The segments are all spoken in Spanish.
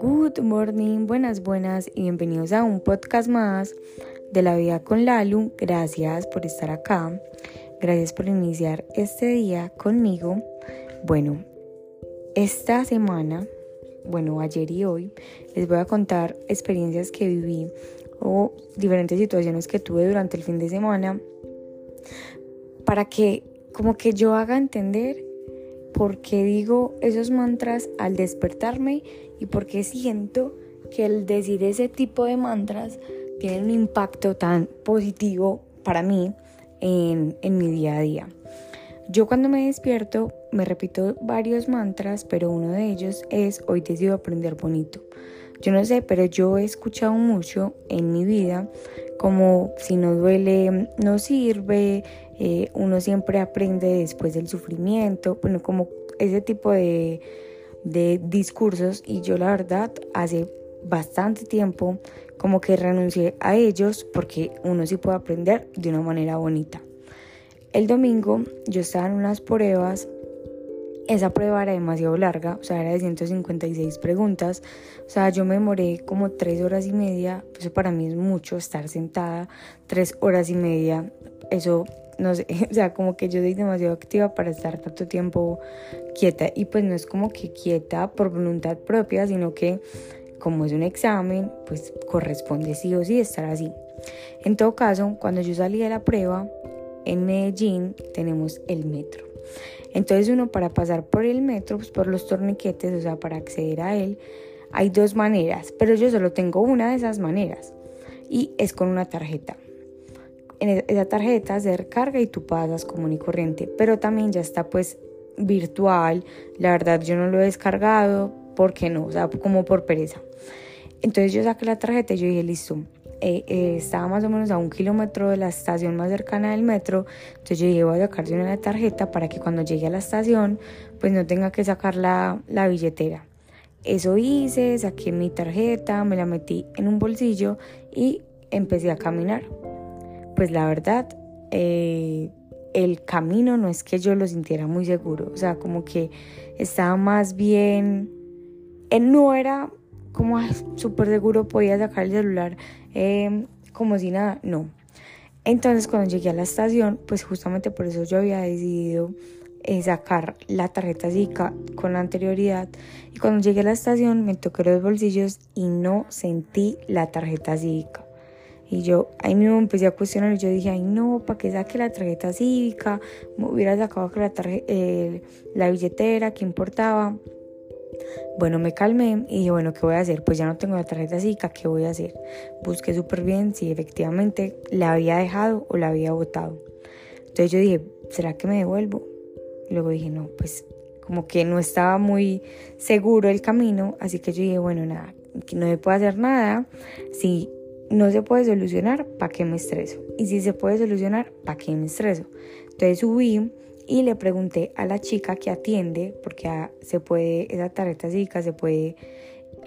Good morning, buenas, buenas y bienvenidos a un podcast más de la vida con Lalu. Gracias por estar acá. Gracias por iniciar este día conmigo. Bueno, esta semana, bueno, ayer y hoy, les voy a contar experiencias que viví o diferentes situaciones que tuve durante el fin de semana para que como que yo haga entender por qué digo esos mantras al despertarme y por qué siento que el decir ese tipo de mantras tiene un impacto tan positivo para mí en, en mi día a día. Yo cuando me despierto me repito varios mantras, pero uno de ellos es hoy decido aprender bonito. Yo no sé, pero yo he escuchado mucho en mi vida como si no duele, no sirve, eh, uno siempre aprende después del sufrimiento, bueno, como ese tipo de, de discursos y yo la verdad hace bastante tiempo como que renuncié a ellos porque uno sí puede aprender de una manera bonita. El domingo yo estaba en unas pruebas esa prueba era demasiado larga, o sea, era de 156 preguntas, o sea, yo me demoré como tres horas y media, eso para mí es mucho, estar sentada tres horas y media, eso no sé, o sea, como que yo soy demasiado activa para estar tanto tiempo quieta y pues no es como que quieta por voluntad propia, sino que como es un examen, pues corresponde sí o sí estar así. En todo caso, cuando yo salí de la prueba, en Medellín tenemos el metro. Entonces uno para pasar por el metro, pues por los torniquetes, o sea, para acceder a él, hay dos maneras, pero yo solo tengo una de esas maneras y es con una tarjeta. En esa tarjeta se recarga y tú pasas común y corriente, pero también ya está pues virtual. La verdad yo no lo he descargado porque no, o sea, como por pereza. Entonces yo saqué la tarjeta y yo dije, listo, eh, eh, estaba más o menos a un kilómetro de la estación más cercana del metro, entonces yo dije voy a sacarse una tarjeta para que cuando llegue a la estación pues no tenga que sacar la, la billetera. Eso hice, saqué mi tarjeta, me la metí en un bolsillo y empecé a caminar. Pues la verdad, eh, el camino no es que yo lo sintiera muy seguro, o sea, como que estaba más bien, no era como súper seguro, podía sacar el celular Em, como si nada, no. Entonces cuando llegué a la estación, pues justamente por eso yo había decidido eh, sacar la tarjeta Zika con anterioridad. Y cuando llegué a la estación me toqué los bolsillos y no sentí la tarjeta cívica. Y yo ahí mismo empecé a cuestionar yo dije, ay no, ¿para qué saqué la tarjeta cívica? Me hubiera sacado la, eh, la billetera, ¿qué importaba? Bueno, me calmé y dije, bueno, ¿qué voy a hacer? Pues ya no tengo la tarjeta SICA, ¿qué voy a hacer? Busqué súper bien si efectivamente la había dejado o la había botado. Entonces yo dije, ¿será que me devuelvo? Y luego dije, no, pues como que no estaba muy seguro el camino, así que yo dije, bueno, nada, no se puede hacer nada. Si no se puede solucionar, ¿para qué me estreso? Y si se puede solucionar, ¿para qué me estreso? Entonces subí y le pregunté a la chica que atiende, porque se puede, esa tarjeta cívica se puede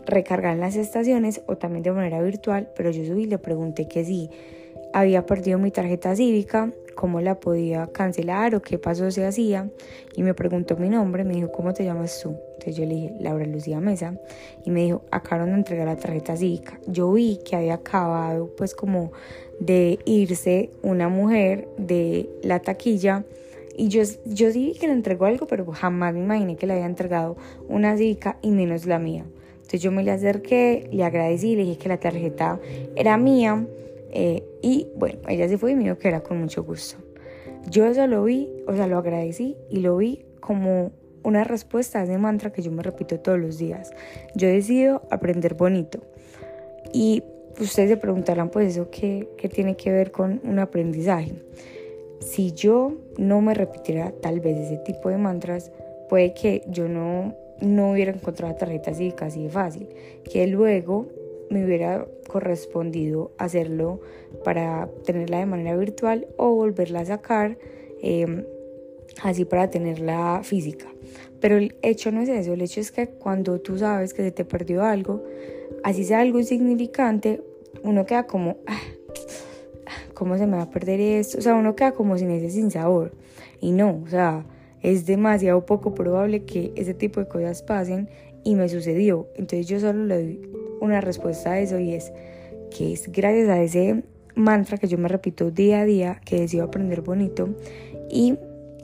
recargar en las estaciones o también de manera virtual, pero yo subí y le pregunté que si había perdido mi tarjeta cívica, cómo la podía cancelar o qué paso se hacía. Y me preguntó mi nombre, me dijo, ¿cómo te llamas tú? Entonces yo le dije, Laura Lucía Mesa. Y me dijo, acabaron de entregar la tarjeta cívica. Yo vi que había acabado pues como de irse una mujer de la taquilla y yo, yo sí vi que le entregó algo, pero jamás me imaginé que le había entregado una Zika y menos la mía. Entonces yo me le acerqué, le agradecí, le dije que la tarjeta era mía. Eh, y bueno, ella se fue y me dijo que era con mucho gusto. Yo eso lo vi, o sea, lo agradecí y lo vi como una respuesta a ese mantra que yo me repito todos los días. Yo decido aprender bonito. Y ustedes se preguntarán, pues eso qué, qué tiene que ver con un aprendizaje si yo no me repitiera tal vez ese tipo de mantras, puede que yo no, no hubiera encontrado la tarjeta así casi fácil, que luego me hubiera correspondido hacerlo para tenerla de manera virtual o volverla a sacar em, así para tenerla física. Pero el hecho no es eso, el hecho es que cuando tú sabes que se te perdió algo, así sea algo insignificante, uno queda como, ah, ¿cómo se me va a perder esto? O sea, uno queda como sin ese sin sabor. Y no, o sea, es demasiado poco probable que ese tipo de cosas pasen y me sucedió. Entonces yo solo le doy una respuesta a eso y es que es gracias a ese mantra que yo me repito día a día, que decido aprender bonito y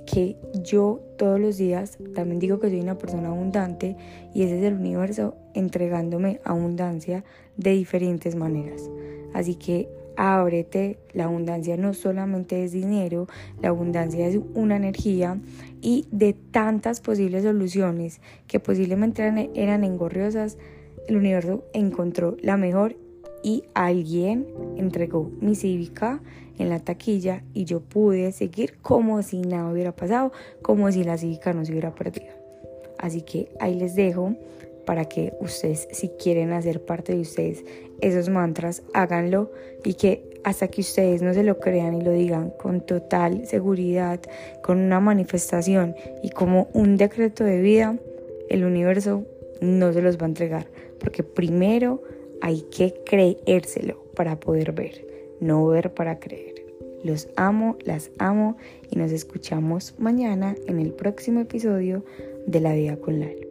que yo todos los días también digo que soy una persona abundante y ese es el universo entregándome abundancia de diferentes maneras. Así que ábrete, la abundancia no solamente es dinero, la abundancia es una energía y de tantas posibles soluciones que posiblemente eran, eran engorriosas, el universo encontró la mejor y alguien entregó mi cívica en la taquilla y yo pude seguir como si nada hubiera pasado, como si la cívica no se hubiera perdido. Así que ahí les dejo para que ustedes, si quieren hacer parte de ustedes esos mantras, háganlo y que hasta que ustedes no se lo crean y lo digan con total seguridad, con una manifestación y como un decreto de vida, el universo no se los va a entregar, porque primero hay que creérselo para poder ver, no ver para creer. Los amo, las amo y nos escuchamos mañana en el próximo episodio de La Vida con Lalo.